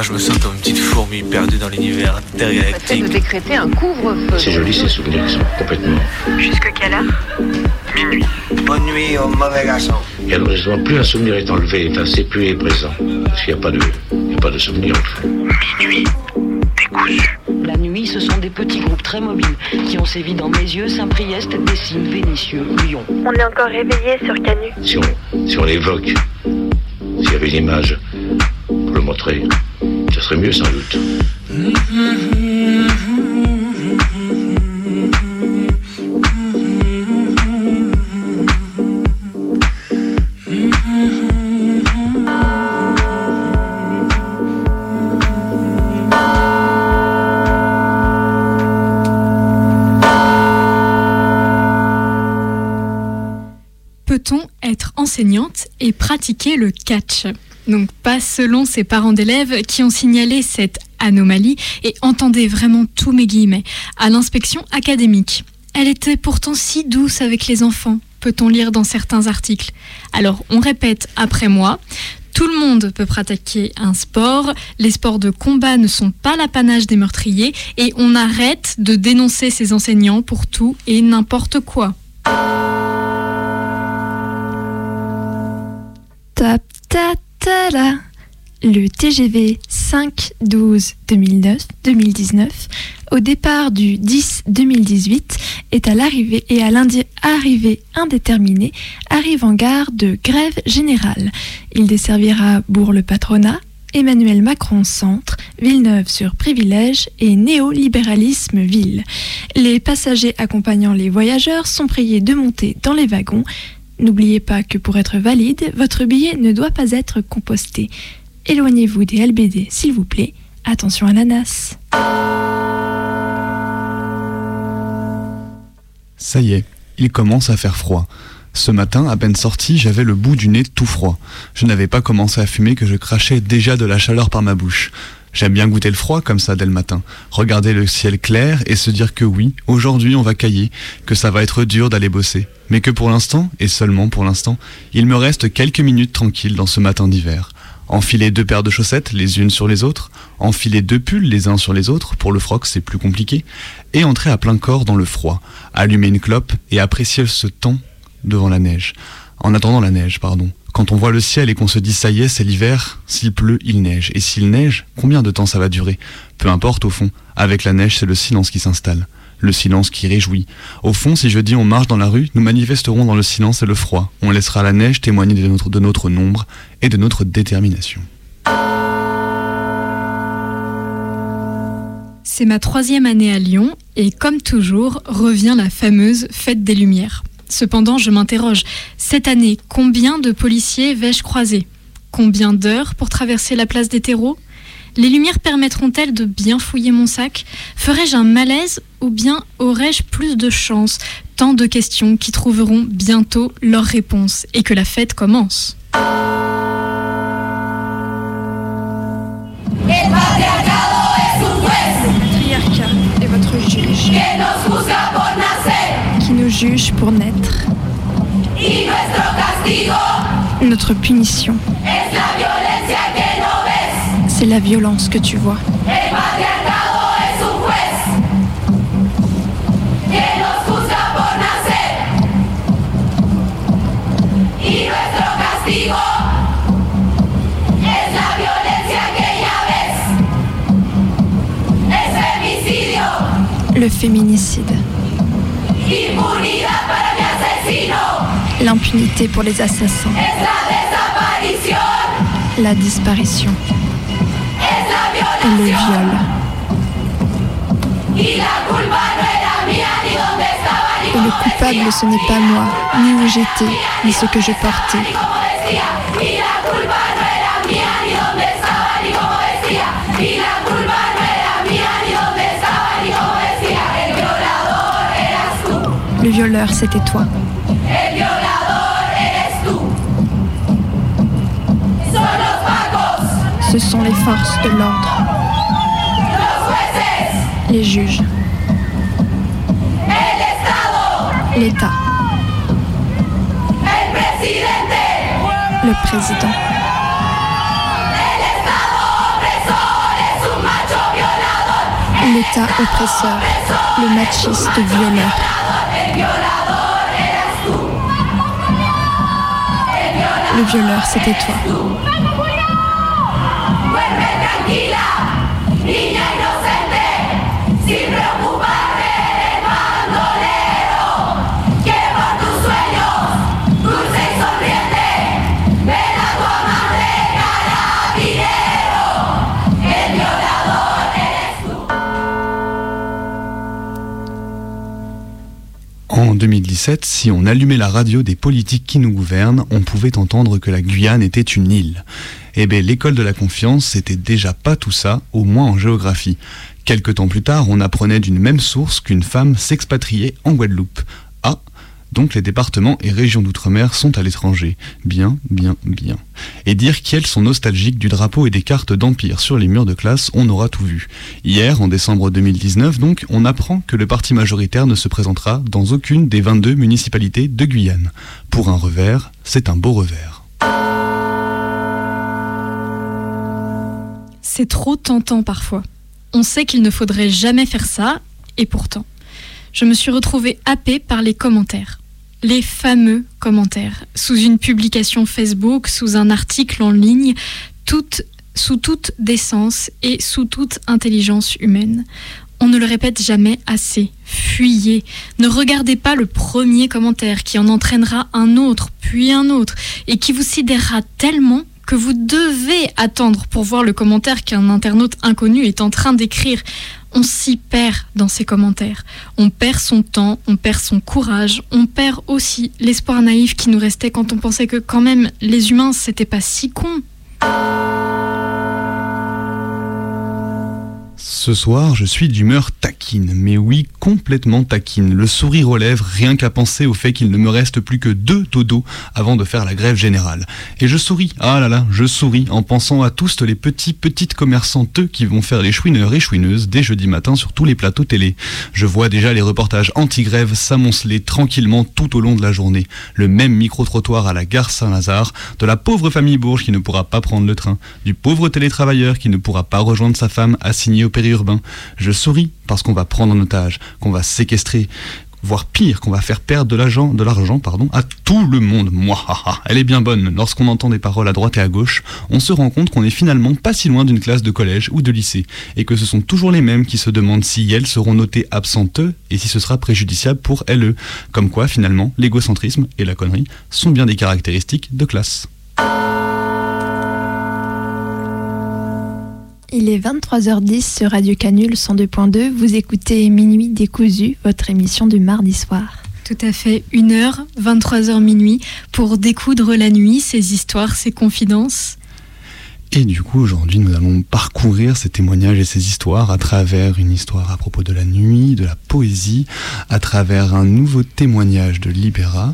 je me sens comme une petite fourmi perdue dans l'univers intergalactique. de décréter un couvre-feu. C'est joli ces souvenirs qui sont complètement. Jusque quelle heure? Minuit. Bonne nuit au mauvais garçon. Et alors justement, plus un souvenir est enlevé, enfin, c'est plus il est présent. Parce qu'il n'y a pas de, il n'y a pas de souvenir en fait. Minuit. Décousu. La nuit, ce sont des petits groupes très mobiles qui ont sévi dans mes yeux, Saint-Priest, Dessines, Vénissieux, Lyon. On est encore réveillé sur Canu. Si on, si on l'évoque, s'il y avait une image pour le montrer, serait mieux sans doute. Peut-on être enseignante et pratiquer le catch? Donc pas selon ces parents d'élèves qui ont signalé cette anomalie et entendez vraiment tous mes guillemets à l'inspection académique. Elle était pourtant si douce avec les enfants, peut-on lire dans certains articles. Alors on répète après moi, tout le monde peut pratiquer un sport, les sports de combat ne sont pas l'apanage des meurtriers et on arrête de dénoncer ces enseignants pour tout et n'importe quoi. Tap ta Le TGV 5-12-2009-2019, au départ du 10-2018, est à l'arrivée et à l'arrivée indéterminée, arrive en gare de Grève Générale. Il desservira Bourg-le-Patronat, Emmanuel Macron Centre, Villeneuve sur Privilège et Néolibéralisme Ville. Les passagers accompagnant les voyageurs sont priés de monter dans les wagons. N'oubliez pas que pour être valide, votre billet ne doit pas être composté. Éloignez-vous des LBD, s'il vous plaît. Attention à la nasse. Ça y est, il commence à faire froid. Ce matin, à peine sorti, j'avais le bout du nez tout froid. Je n'avais pas commencé à fumer que je crachais déjà de la chaleur par ma bouche. J'aime bien goûter le froid comme ça dès le matin, regarder le ciel clair et se dire que oui, aujourd'hui on va cailler, que ça va être dur d'aller bosser, mais que pour l'instant, et seulement pour l'instant, il me reste quelques minutes tranquilles dans ce matin d'hiver. Enfiler deux paires de chaussettes les unes sur les autres, enfiler deux pulls les uns sur les autres, pour le froc c'est plus compliqué, et entrer à plein corps dans le froid, allumer une clope et apprécier ce temps devant la neige. En attendant la neige, pardon. Quand on voit le ciel et qu'on se dit ça y est, c'est l'hiver, s'il pleut, il neige. Et s'il neige, combien de temps ça va durer? Peu importe au fond. Avec la neige, c'est le silence qui s'installe. Le silence qui réjouit. Au fond, si je dis on marche dans la rue, nous manifesterons dans le silence et le froid. On laissera la neige témoigner de notre, de notre nombre et de notre détermination. C'est ma troisième année à Lyon et comme toujours revient la fameuse fête des Lumières. Cependant, je m'interroge, cette année, combien de policiers vais-je croiser? Combien d'heures pour traverser la place des terreaux? Les lumières permettront-elles de bien fouiller mon sac? Ferai-je un malaise ou bien aurai-je plus de chance? Tant de questions qui trouveront bientôt leur réponse et que la fête commence. Patriarcat est votre juge. Qui nous juge pour naître. Notre punition. C'est la violence que tu vois. Le féminicide. L'impunité pour les assassins. La disparition. Et le viol. Et le coupable, ce n'est pas moi, ni où j'étais, ni ce que je portais. Le violeur, c'était toi. Ce sont les forces de l'ordre. Les juges. L'État. Le président. L'État oppresseur, le machiste violeur. Le violeur, c'était toi. 2017, si on allumait la radio des politiques qui nous gouvernent, on pouvait entendre que la Guyane était une île. Eh bien, l'école de la confiance, c'était déjà pas tout ça, au moins en géographie. Quelque temps plus tard, on apprenait d'une même source qu'une femme s'expatriait en Guadeloupe. Donc les départements et régions d'outre-mer sont à l'étranger. Bien, bien, bien. Et dire qu'elles sont nostalgiques du drapeau et des cartes d'empire sur les murs de classe, on aura tout vu. Hier, en décembre 2019, donc, on apprend que le parti majoritaire ne se présentera dans aucune des 22 municipalités de Guyane. Pour un revers, c'est un beau revers. C'est trop tentant parfois. On sait qu'il ne faudrait jamais faire ça, et pourtant. Je me suis retrouvée happée par les commentaires. Les fameux commentaires, sous une publication Facebook, sous un article en ligne, sous toute décence et sous toute intelligence humaine. On ne le répète jamais assez. Fuyez. Ne regardez pas le premier commentaire qui en entraînera un autre, puis un autre, et qui vous sidérera tellement que vous devez attendre pour voir le commentaire qu'un internaute inconnu est en train d'écrire. On s'y perd dans ces commentaires. On perd son temps, on perd son courage, on perd aussi l'espoir naïf qui nous restait quand on pensait que quand même les humains c'était pas si con. Ce soir, je suis d'humeur taquine, mais oui, complètement taquine. Le sourire aux lèvres, rien qu'à penser au fait qu'il ne me reste plus que deux dodos avant de faire la grève générale. Et je souris, ah là là, je souris en pensant à tous les petits, petites commerçanteux qui vont faire les chouineurs et chouineuses dès jeudi matin sur tous les plateaux télé. Je vois déjà les reportages anti-grève s'amonceler tranquillement tout au long de la journée. Le même micro-trottoir à la gare Saint-Lazare, de la pauvre famille Bourges qui ne pourra pas prendre le train, du pauvre télétravailleur qui ne pourra pas rejoindre sa femme assignée au périurbain. Je souris parce qu'on va prendre en otage, qu'on va séquestrer, voire pire, qu'on va faire perdre de l'argent, pardon, à tout le monde. Moi, elle est bien bonne. Lorsqu'on entend des paroles à droite et à gauche, on se rend compte qu'on est finalement pas si loin d'une classe de collège ou de lycée, et que ce sont toujours les mêmes qui se demandent si elles seront notées absentes et si ce sera préjudiciable pour elles. Comme quoi, finalement, l'égocentrisme et la connerie sont bien des caractéristiques de classe. Il est 23h10 sur Radio Canule 102.2. Vous écoutez Minuit décousu, votre émission du mardi soir. Tout à fait, 1h, 23h minuit, pour découdre la nuit, ces histoires, ces confidences. Et du coup, aujourd'hui, nous allons parcourir ces témoignages et ces histoires à travers une histoire à propos de la nuit, de la poésie, à travers un nouveau témoignage de Libéra,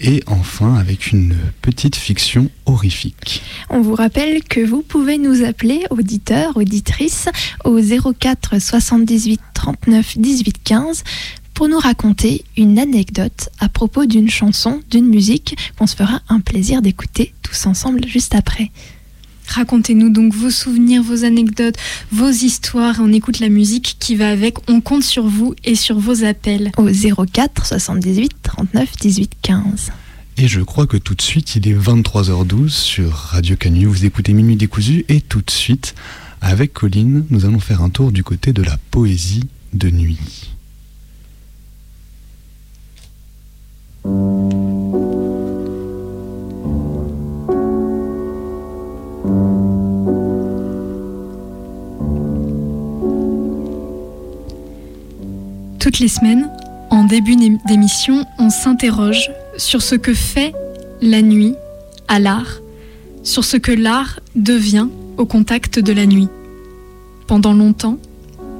et enfin avec une petite fiction horrifique. On vous rappelle que vous pouvez nous appeler, auditeurs, auditrices, au 04 78 39 18 15 pour nous raconter une anecdote à propos d'une chanson, d'une musique qu'on se fera un plaisir d'écouter tous ensemble juste après. Racontez-nous donc vos souvenirs, vos anecdotes, vos histoires. On écoute la musique qui va avec. On compte sur vous et sur vos appels. Au 04 78 39 18 15. Et je crois que tout de suite, il est 23h12 sur Radio Canu. Vous écoutez Minuit décousu et tout de suite, avec Colline, nous allons faire un tour du côté de la poésie de nuit. Toutes les semaines, en début d'émission, on s'interroge sur ce que fait la nuit à l'art, sur ce que l'art devient au contact de la nuit. Pendant longtemps,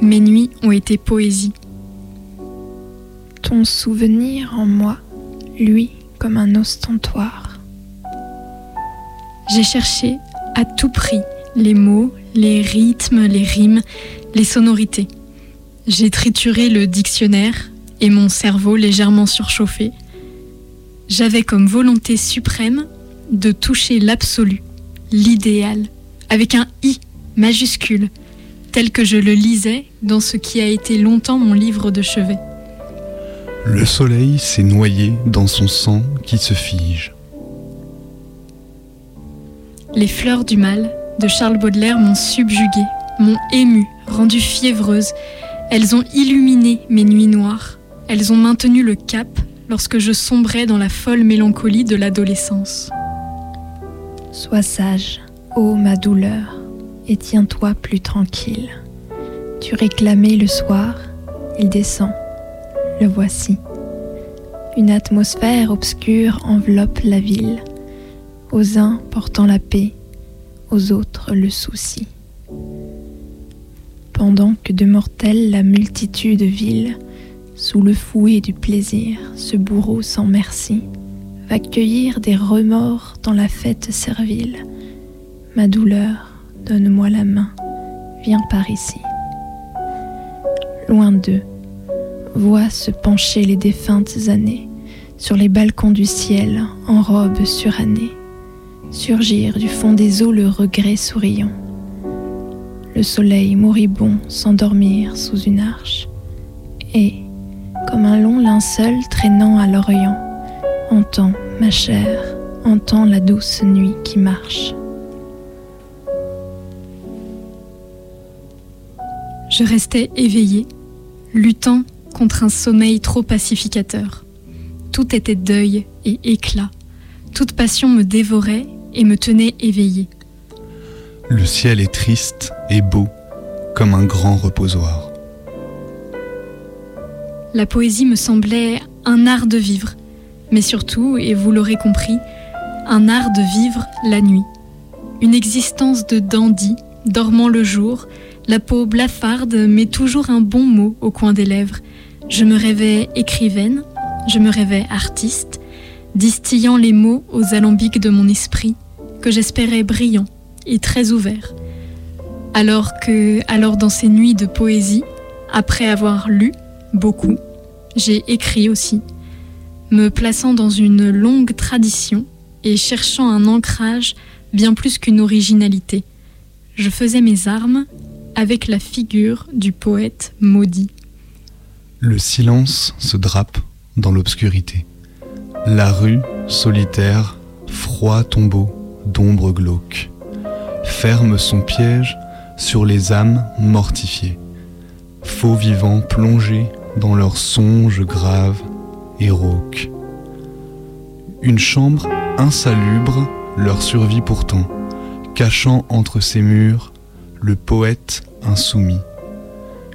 mes nuits ont été poésie. Ton souvenir en moi, lui, comme un ostentoire. J'ai cherché à tout prix les mots, les rythmes, les rimes, les sonorités. J'ai trituré le dictionnaire et mon cerveau légèrement surchauffé. J'avais comme volonté suprême de toucher l'absolu, l'idéal, avec un I majuscule, tel que je le lisais dans ce qui a été longtemps mon livre de chevet. Le soleil s'est noyé dans son sang qui se fige. Les fleurs du mal de Charles Baudelaire m'ont subjuguée, m'ont émue, rendue fiévreuse. Elles ont illuminé mes nuits noires. Elles ont maintenu le cap lorsque je sombrais dans la folle mélancolie de l'adolescence. Sois sage, ô ma douleur, et tiens-toi plus tranquille. Tu réclamais le soir, il descend, le voici. Une atmosphère obscure enveloppe la ville, aux uns portant la paix, aux autres le souci. Pendant que de mortels la multitude vile, sous le fouet du plaisir, ce bourreau sans merci va cueillir des remords dans la fête servile. Ma douleur, donne-moi la main, viens par ici. Loin d'eux, vois se pencher les défuntes années sur les balcons du ciel en robe surannée, surgir du fond des eaux le regret souriant. Le soleil moribond s'endormir sous une arche et, comme un long linceul traînant à l'Orient, entends, ma chère, entends la douce nuit qui marche. Je restais éveillée, luttant contre un sommeil trop pacificateur. Tout était deuil et éclat. Toute passion me dévorait et me tenait éveillée. Le ciel est triste et beau, comme un grand reposoir. La poésie me semblait un art de vivre, mais surtout, et vous l'aurez compris, un art de vivre la nuit. Une existence de dandy, dormant le jour, la peau blafarde, mais toujours un bon mot au coin des lèvres. Je me rêvais écrivaine, je me rêvais artiste, distillant les mots aux alambics de mon esprit, que j'espérais brillants et très ouverts. Alors que, alors dans ces nuits de poésie, après avoir lu beaucoup, j'ai écrit aussi, me plaçant dans une longue tradition et cherchant un ancrage bien plus qu'une originalité. Je faisais mes armes avec la figure du poète maudit. Le silence se drape dans l'obscurité. La rue, solitaire, froid tombeau d'ombre glauque, ferme son piège sur les âmes mortifiées, faux vivants plongés dans leurs songes graves et rauques. Une chambre insalubre leur survit pourtant, cachant entre ses murs le poète insoumis.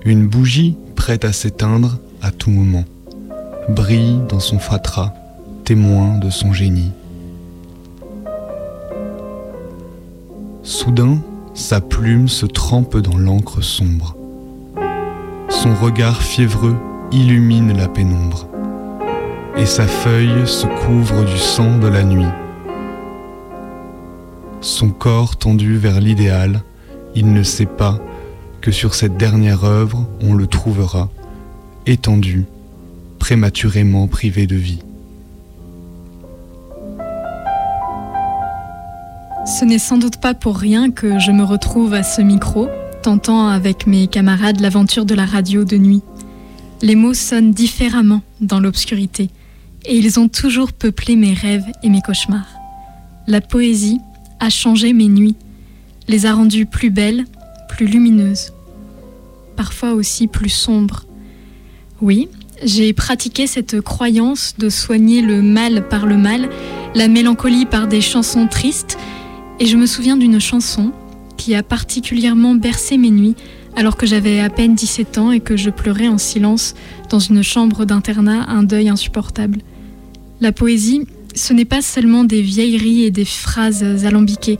Une bougie prête à s'éteindre à tout moment, brille dans son fatras, témoin de son génie. Soudain, sa plume se trempe dans l'encre sombre. Son regard fiévreux illumine la pénombre, et sa feuille se couvre du sang de la nuit. Son corps tendu vers l'idéal, il ne sait pas que sur cette dernière œuvre on le trouvera, étendu, prématurément privé de vie. Ce n'est sans doute pas pour rien que je me retrouve à ce micro, tentant avec mes camarades l'aventure de la radio de nuit. Les mots sonnent différemment dans l'obscurité, et ils ont toujours peuplé mes rêves et mes cauchemars. La poésie a changé mes nuits, les a rendues plus belles, plus lumineuses, parfois aussi plus sombres. Oui, j'ai pratiqué cette croyance de soigner le mal par le mal, la mélancolie par des chansons tristes, et je me souviens d'une chanson qui a particulièrement bercé mes nuits alors que j'avais à peine 17 ans et que je pleurais en silence dans une chambre d'internat un deuil insupportable. La poésie, ce n'est pas seulement des vieilleries et des phrases alambiquées,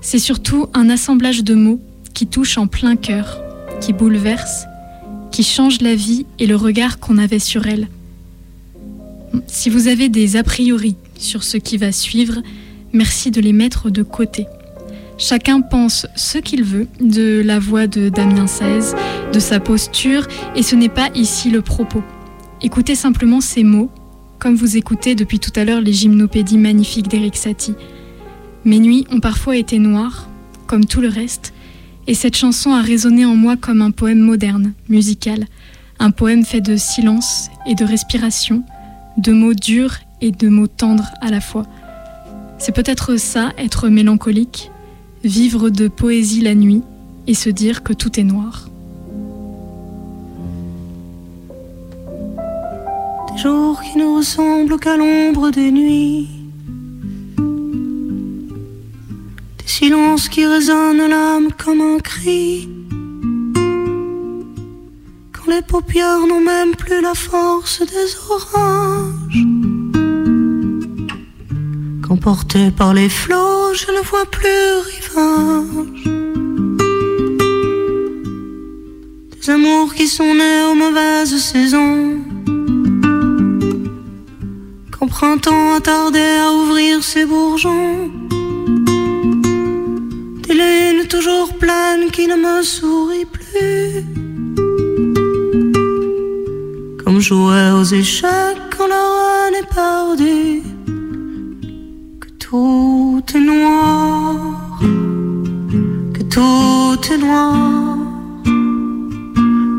c'est surtout un assemblage de mots qui touchent en plein cœur, qui bouleverse, qui change la vie et le regard qu'on avait sur elle. Si vous avez des a priori sur ce qui va suivre, merci de les mettre de côté. Chacun pense ce qu'il veut de la voix de Damien XVI, de sa posture, et ce n'est pas ici le propos. Écoutez simplement ces mots, comme vous écoutez depuis tout à l'heure les gymnopédies magnifiques d'Eric Satie. Mes nuits ont parfois été noires, comme tout le reste, Et cette chanson a résonné en moi comme un poème moderne, musical. Un poème fait de silence et de respiration, de mots durs et de mots tendres à la fois. C'est peut-être ça, être mélancolique, vivre de poésie la nuit et se dire que tout est noir. Des jours qui ne ressemblent qu'à l'ombre des nuits. Des silences qui résonnent l'âme comme un cri. Quand les paupières n'ont même plus la force des orages. Emporté par les flots, je ne vois plus rivage. Des amours qui sont nés aux mauvaises saisons. Quand printemps a tardé à ouvrir ses bourgeons. Des lunes toujours pleines qui ne me sourient plus. Comme jouer aux échecs quand la reine est perdue tout est noir, que tout est noir.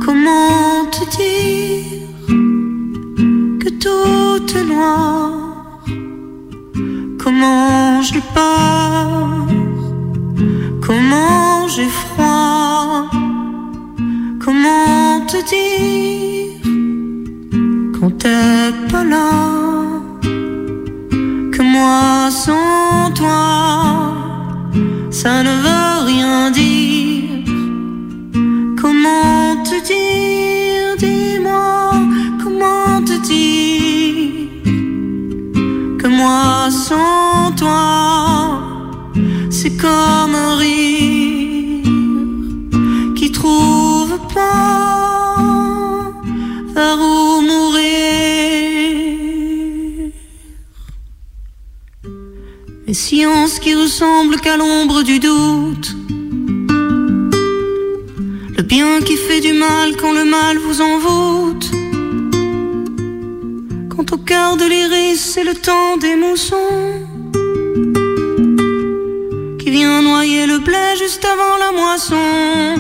Comment te dire que tout est noir? Comment j'ai peur, comment j'ai froid, comment te dire quand t'es pas là? Ça ne veut Les sciences qui ressemblent qu'à l'ombre du doute. Le bien qui fait du mal quand le mal vous envoûte. Quand au cœur de l'iris c'est le temps des moussons qui vient noyer le blé juste avant la moisson.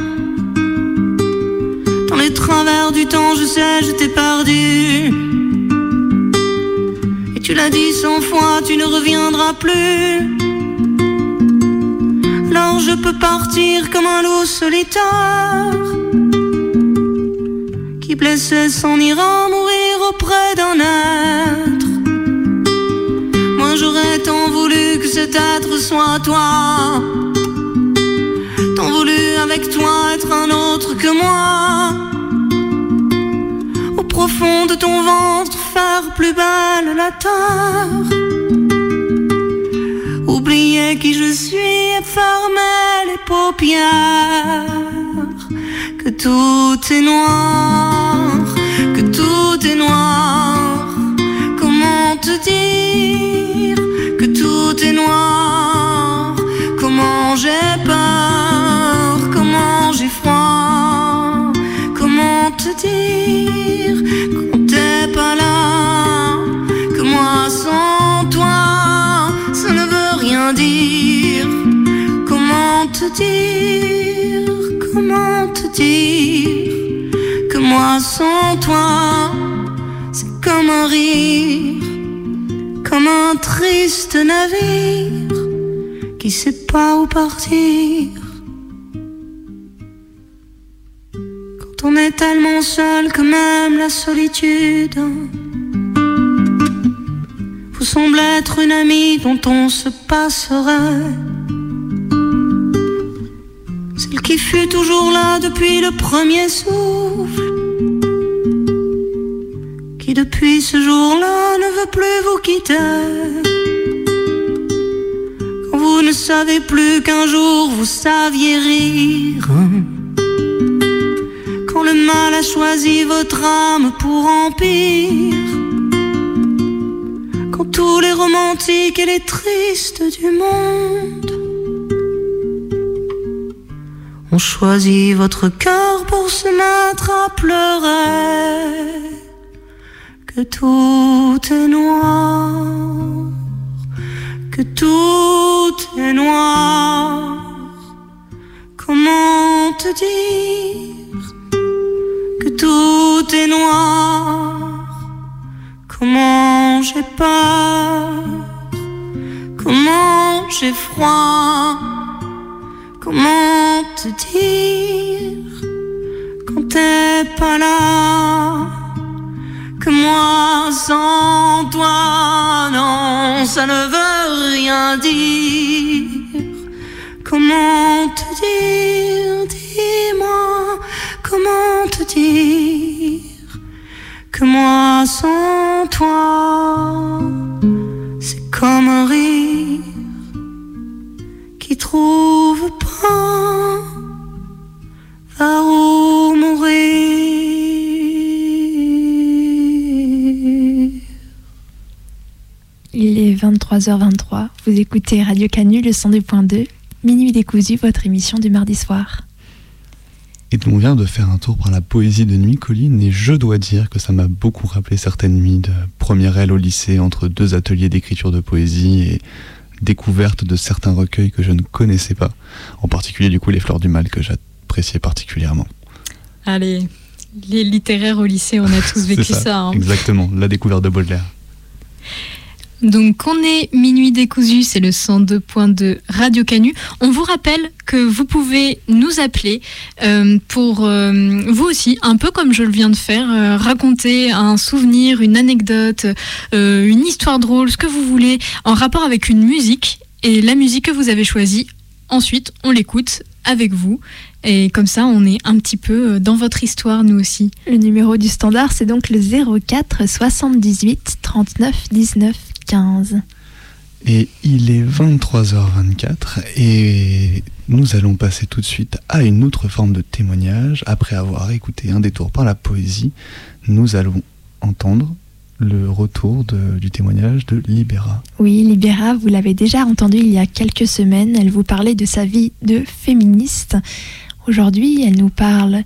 Dans les travers du temps, je sais, je t'ai perdu. L'as dit cent fois, tu ne reviendras plus. Alors je peux partir comme un loup solitaire qui blessé s'en ira mourir auprès d'un être. Moi j'aurais tant voulu que cet être soit toi. Tant voulu avec toi être un autre que moi. Au profond de ton ventre faire plus belle la terre. Oublier qui je suis et fermer les paupières. Que tout est noir, que tout est noir. Comment te dire que tout est noir? Comment j'ai peur, comment j'ai froid, te dire quand t'es pas là? sans toi, ça ne veut rien dire. Comment te dire, comment te dire que moi sans toi, c'est comme un rire, comme un triste navire qui sait pas où partir. Tellement seul que même la solitude semble être une amie dont on se passerait. Celle qui fut toujours là depuis le premier souffle. Qui depuis ce jour-là ne veut plus vous quitter. Quand vous ne savez plus qu'un jour vous saviez rire. Mal a choisi votre âme pour empire tous les romantiques et les tristes du monde ont choisi votre cœur pour se mettre à pleurer. Que tout est noir, que tout est noir. Comment te dire que tout est noir. Comment j'ai peur? Comment j'ai froid? Comment te dire quand t'es pas là? Que moi sans toi, non, ça ne veut rien dire. Comment te dire, dis-moi, comment te dire que moi sans toi, c'est comme un rire qui trouve pas vers où mourir. Il est 23h23. Vous écoutez Radio Canu, le 102.2, Minuit décousu, votre émission du mardi soir. Et on vient de faire un tour par la poésie de Nuit Colline et je dois dire que ça m'a beaucoup rappelé certaines nuits de première aile au lycée entre deux ateliers d'écriture de poésie et découverte de certains recueils que je ne connaissais pas, en particulier du coup les Fleurs du Mal que j'appréciais particulièrement. Allez, les littéraires au lycée, on a tous vécu ça. hein. Exactement, la découverte de Baudelaire. Donc on est minuit décousu, c'est le 102.2 Radio Canu. On vous rappelle que vous pouvez nous appeler euh, pour euh, vous aussi, un peu comme je le viens de faire, euh, raconter un souvenir, une anecdote, une histoire drôle, ce que vous voulez, en rapport avec une musique et la musique que vous avez choisie. Ensuite, on l'écoute avec vous et comme ça, on est un petit peu dans votre histoire, nous aussi. Le numéro du standard, c'est donc le 04 78 39 19 15. Et il est 23h24 et nous allons passer tout de suite à une autre forme de témoignage. Après avoir écouté un détour par la poésie, nous allons entendre le retour de- du témoignage de Libéra. Oui, Libéra, vous l'avez déjà entendu il y a quelques semaines, elle vous parlait de sa vie de féministe. Aujourd'hui, elle nous parle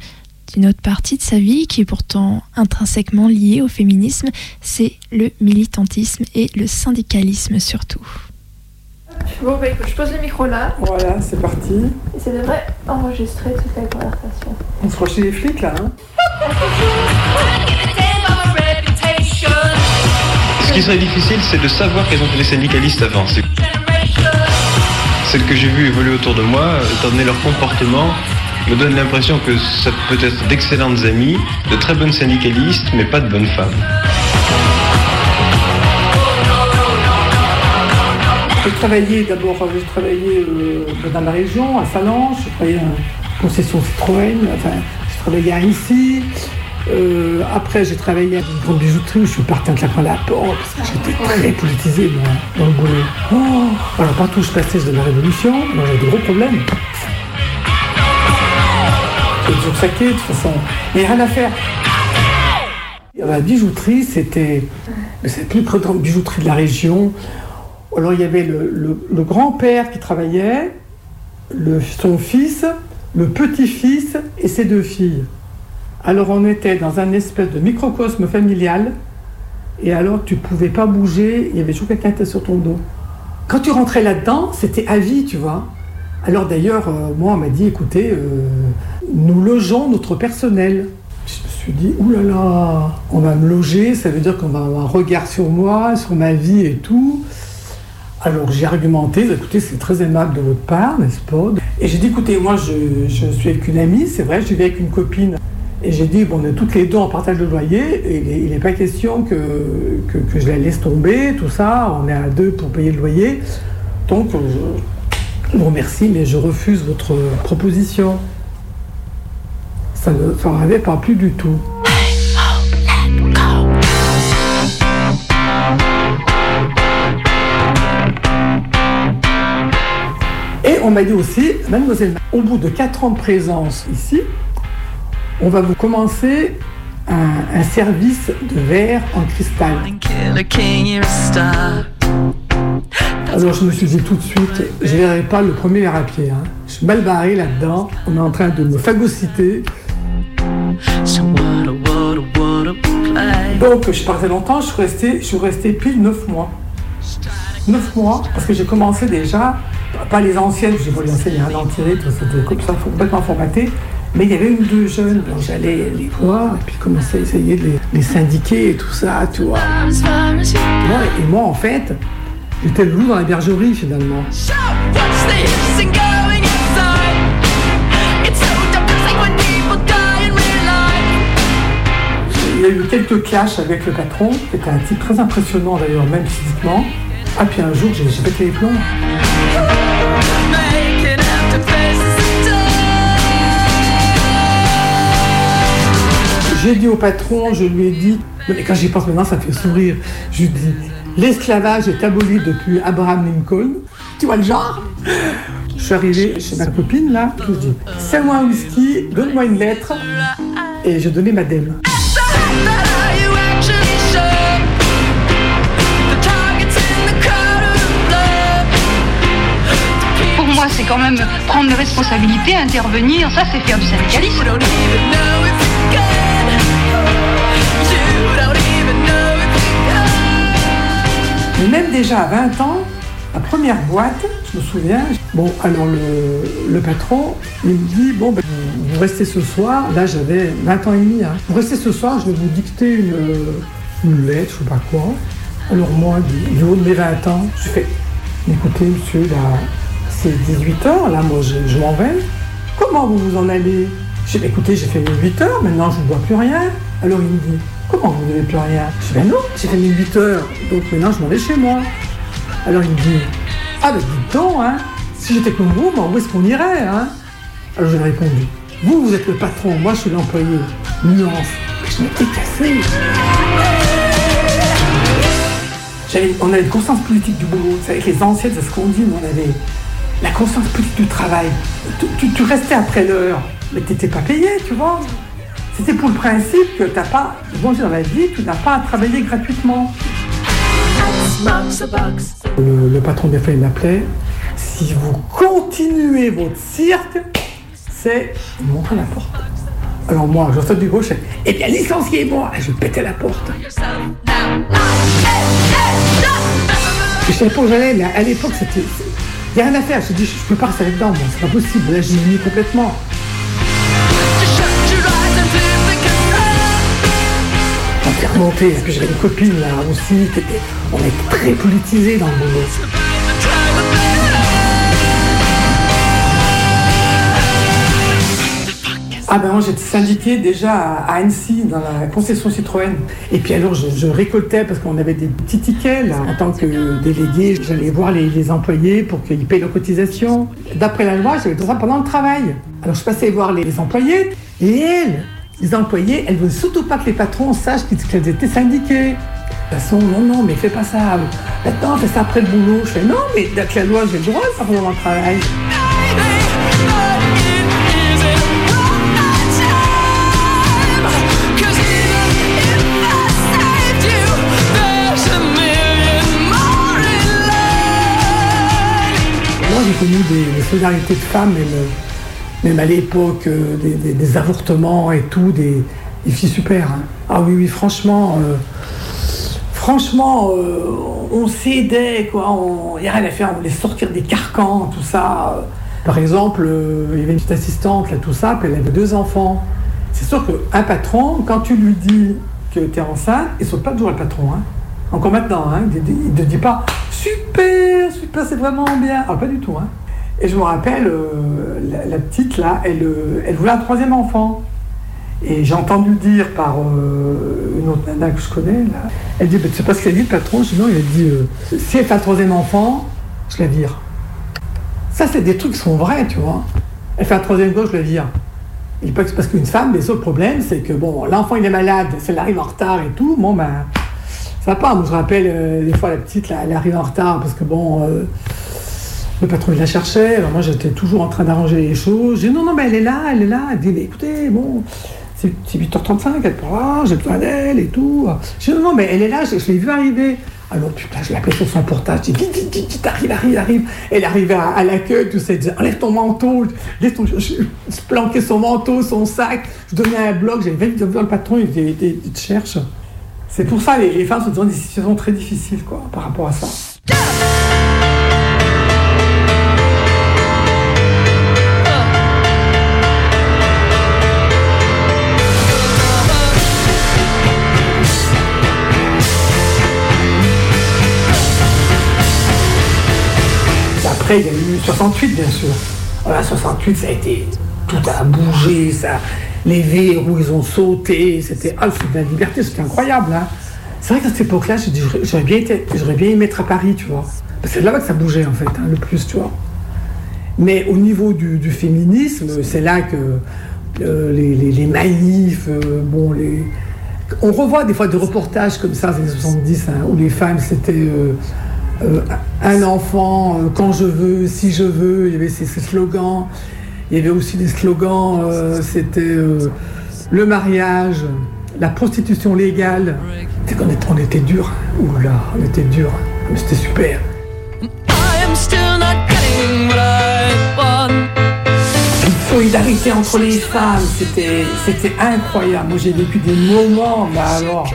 d'une autre partie de sa vie qui est pourtant intrinsèquement liée au féminisme, c'est le militantisme et le syndicalisme surtout. Bon, bah écoute, je pose le micro là. Voilà, c'est parti. Et ça devrait enregistrer toute la conversation. On se croit chez les flics là, hein Ce qui serait difficile, c'est de savoir quels ont été les syndicalistes avant. C'est- Celles que j'ai vues évoluer autour de moi, étant donné leur comportement, me donne l'impression que ça peut être d'excellentes amies, de très bonnes syndicalistes, mais pas de bonnes femmes. J'ai travaillé d'abord, j'ai travaillé euh, dans la région, à Salange, j'ai travaillé en concession Citroën, enfin, j'ai travaillé à. Euh, après, j'ai travaillé à une grande bijouterie où je suis parti en claquant la porte parce que j'étais très politisé dans le boulot. Oh Alors, partout où je passais, je de la révolution, j'avais des gros problèmes. Toujours saqué de toute façon. Il n'y a rien à faire. La bijouterie, c'était la plus grande bijouterie de la région. Alors il y avait le, grand-père qui travaillait, son fils, le petit-fils et ses deux filles. Alors on était dans un espèce de microcosme familial et alors tu pouvais pas bouger, il y avait toujours quelqu'un qui était sur ton dos. Quand tu rentrais là-dedans, c'était à vie, tu vois. Alors d'ailleurs, euh, moi on m'a dit, écoutez, euh, nous logeons notre personnel. Je me suis dit, oulala, on va me loger, ça veut dire qu'on va avoir un regard sur moi, sur ma vie et tout. Alors j'ai argumenté, écoutez, c'est très aimable de votre part, n'est-ce pas? Et j'ai dit, écoutez, moi je, je suis avec une amie, c'est vrai, je vis avec une copine. Et j'ai dit, bon, on est toutes les deux en partage de loyer, et il n'est pas question que, que, que je la laisse tomber, tout ça, on est à deux pour payer le loyer. Donc euh, je, vous remercie, mais je refuse votre proposition. Ça ne m'avait pas plu du tout. Et on m'a dit aussi, mademoiselle, au bout de 4 ans de présence ici, on va vous commencer un, un service de verre en cristal. Alors je me suis dit tout de suite, je ne verrai pas le premier verre à pied. hein. Je suis mal barré là-dedans, on est en train de me phagocyter. Donc je partais longtemps, je suis resté, je suis resté pile 9 mois. 9 mois, parce que j'ai commencé déjà pas les anciennes, j'ai y a un an tiré, tout c'était comme ça, complètement formaté. Mais il y avait une ou deux jeunes, donc j'allais les voir et puis commencer à essayer de les, les syndiquer et tout ça, tu vois. Et moi, en fait, j'étais le loup dans la bergerie finalement. Y a eu quelques clashs avec le patron, qui était un type très impressionnant d'ailleurs, même physiquement. Ah, puis un jour, j'ai pété les plombs. J'ai dit au patron, je lui ai dit, mais quand j'y pense maintenant, ça fait sourire. Je lui dis, l'esclavage est aboli depuis Abraham Lincoln. Tu vois le genre? Je suis arrivé chez ma copine là, je lui dis, sers-moi un whisky, donne-moi une lettre, et j'ai donné ma dème. C'est quand même prendre les responsabilités, intervenir, ça c'est faire du syndicalisme. Mais même déjà à 20 ans, la première boîte, je me souviens, bon, alors le, le patron, il me dit, bon, ben, vous, restez ce soir, là j'avais 20 ans et demi, hein. vous restez ce soir, je vais vous dicter une, une lettre, je sais pas quoi. Alors moi, du, du haut de mes 20 ans, je fais, écoutez monsieur, là, c'est 18 heures, là, moi je, m'en vais. Comment vous vous en allez? Je dis, écoutez, j'ai fait mes 8 heures, maintenant je ne bois plus rien. Alors il me dit, comment vous n'avez plus rien? Je dis, ben non, j'ai fait mes 8 heures, donc maintenant je m'en vais chez moi. Alors il me dit, ah ben dites donc, hein, si j'étais comme vous, ben, où est-ce qu'on irait hein? Alors je lui ai répondu, vous, vous êtes le patron, moi je suis l'employé. Nuance. Je m'étais cassé. On avait une conscience politique du boulot. C'est avec les anciennes, c'est ce qu'on dit, mais on avait la conscience politique du travail. Tu, restais après l'heure, mais tu n'étais pas payé, tu vois. C'était pour le principe que tu n'as pas, bon, dans la vie, tu n'as pas à travailler gratuitement. Le, patron des fois, m'appelait. Si vous continuez votre cirque, c'est me montrait la porte. Alors moi, je saute du gauche, eh bien licenciez-moi Je pétais la porte. Je savais pas où j'allais, mais à l'époque, c'était. Il n'y a rien à faire. Je me dis, je peux pas rester là-dedans, moi, c'est pas possible. Là, j'ai mis complètement. On s'est remonté, et puis j'avais une copine là aussi, on était très politisés dans le boulot. Ah ben moi j'étais syndiqué déjà à Annecy dans la concession Citroën. Et puis alors je, récoltais parce qu'on avait des petits tickets là. En tant que délégué, j'allais voir les, employés pour qu'ils payent leurs cotisations. D'après la loi, j'avais tout ça pendant le travail. Alors je passais voir les, employés et elles, les employés, elles veulent surtout pas que les patrons sachent qu'elles étaient syndiquées. De toute façon, non, non, mais fais pas ça. Maintenant, fais ça après le boulot. Je fais non, mais d'après la loi, j'ai le droit de faire pendant le travail. J'ai connu des, solidarités de femmes, même, même à l'époque, euh, des, avortements et tout, des, filles super. hein. Ah oui, oui, franchement, euh, franchement, euh, on s'aidait, quoi. Il n'y a rien à faire, on voulait sortir des carcans, tout ça. Par exemple, il y avait une petite assistante, là, tout ça, puis elle avait deux enfants. C'est sûr qu'un patron, quand tu lui dis que tu es enceinte, il ne saute pas toujours le patron. Hein. Encore maintenant, hein, il ne te dit pas super, super, c'est vraiment bien. Ah, pas du tout. Hein. Et je me rappelle, euh, la, petite là, elle, euh, elle voulait un troisième enfant. Et j'ai entendu dire par euh, une autre nana que je connais, elle dit, bah, tu sais pas ce qu'elle dit le patron? Je dis non, il a dit, si elle fait un troisième enfant, je la vire. Ça, c'est des trucs qui sont vrais, tu vois. Elle fait un troisième gauche, je la vire. Et pas que c'est parce qu'une femme, mais le problème, c'est que bon, l'enfant il est malade, si elle arrive en retard et tout, bon ben, ça. Moi je rappelle, euh, des fois la petite, là, elle arrive en retard parce que bon, euh, le patron il la cherchait, moi j'étais toujours en train d'arranger les choses. J'ai dit non, non, mais elle est là, elle est là. Elle dit, mais écoutez, bon, c'est c'est 8h35, elle est pas là, j'ai besoin d'elle et tout. J'ai dit non, non, mais elle est là, je, l'ai vue arriver. Alors putain, je l'appelais sur son portage, je dis vite, arrive, arrive, arrive. Elle arrivait à, l'accueil, tout ça, elle disait enlève ton manteau, laisse ton, je, je, je planquais son manteau, son sac, je donnais un bloc, j'avais vite vu le patron, il- il te cherche. C'est pour ça les, les femmes sont dans des situations très difficiles quoi, par rapport à ça. Après, il y a eu 68, bien sûr. Voilà, 68, ça a été tout a bougé, ça. Les verrous, ils ont sauté. C'était. Ah, c'était la liberté, c'était incroyable, hein. C'est vrai qu'à cette époque-là, j'aurais- bien, bien aimé être à Paris, tu vois. C'est là-bas que ça bougeait, en fait, hein, le plus, tu vois. Mais au niveau du, féminisme, c'est là que euh, les, les- euh, bon, les... On revoit des fois des reportages comme ça, les années 70, hein, où les femmes, c'était euh, un enfant, quand je veux, si je veux, il y avait ces slogans. Il y avait aussi des slogans, euh, c'était euh, le mariage, la prostitution légale. C'est qu'on était, on était dur. Oula, on était dur. Mais c'était super. Une solidarité entre les femmes, c'était, c'était incroyable. Moi, j'ai vécu des moments, mais alors,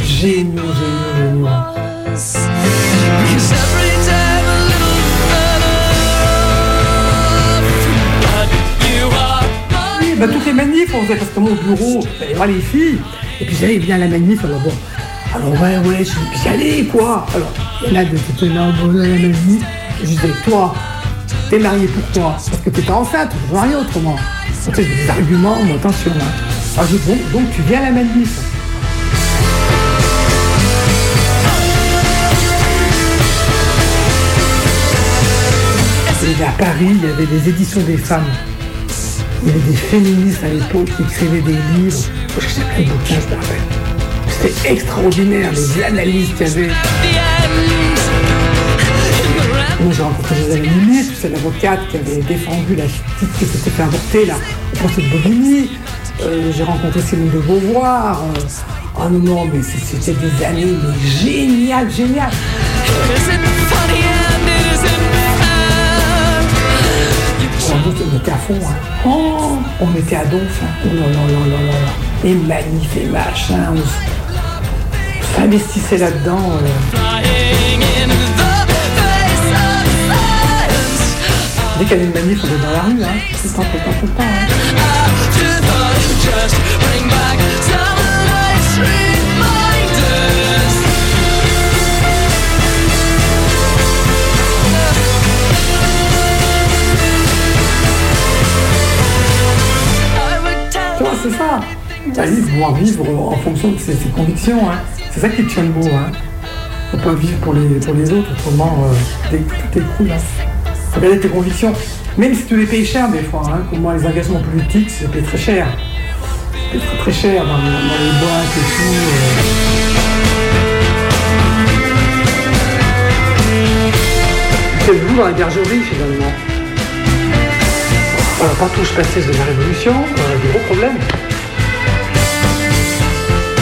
géniaux, géniaux, géniaux. Bah, toutes les manifs, on faisait parce que mon bureau, il y avait les filles, et puis j'allais bien à la manif, alors bon. Alors ouais, ouais, j'y allais, quoi. Alors, il y en a qui étaient là, bon, à la manif. Je disais, toi, t'es marié pourquoi Parce que t'es pas enceinte, tu peux marier autrement. J'ai des arguments, mais attention. Hein. Alors, je dis, bon, donc tu viens à la manif. À Paris, il y avait des éditions des femmes. Il y avait des féministes à l'époque qui écrivaient des livres. Je sais plein de je me. C'était extraordinaire, les analyses qu'il y avait. Moi, j'ai rencontré des ministres, c'est l'avocate qui avait défendu la petite qui s'était fait avorter là, au procès de Bobigny. Euh, j'ai rencontré Simone de Beauvoir. Euh, oh non, non, mais c'était des années géniales, géniales. Doute, on était à fond. Hein. Oh, on était à donf. Hein. Oh là là là là là là. Et manif et machin. On, s- on s'investissait là-dedans. euh. Dès qu'il y avait une manif, on était dans la rue. Hein. Tout le temps, tout le temps, tout le temps. hein. C'est ça. Bah, il faut pouvoir vivre en fonction de ses, convictions. Hein. C'est ça qui tient le beau. Faut pas vivre pour les, pour les autres, autrement, euh, tout écroule. Hein. Faut garder tes convictions. Même si tu les payes cher des fois. Hein. Comme moi, les engagements politiques, c'est payé très cher. C'est très très cher dans, les boîtes et tout. euh. C'est bout dans la bergerie finalement? Partout où je passais de la Révolution, on a des gros problèmes.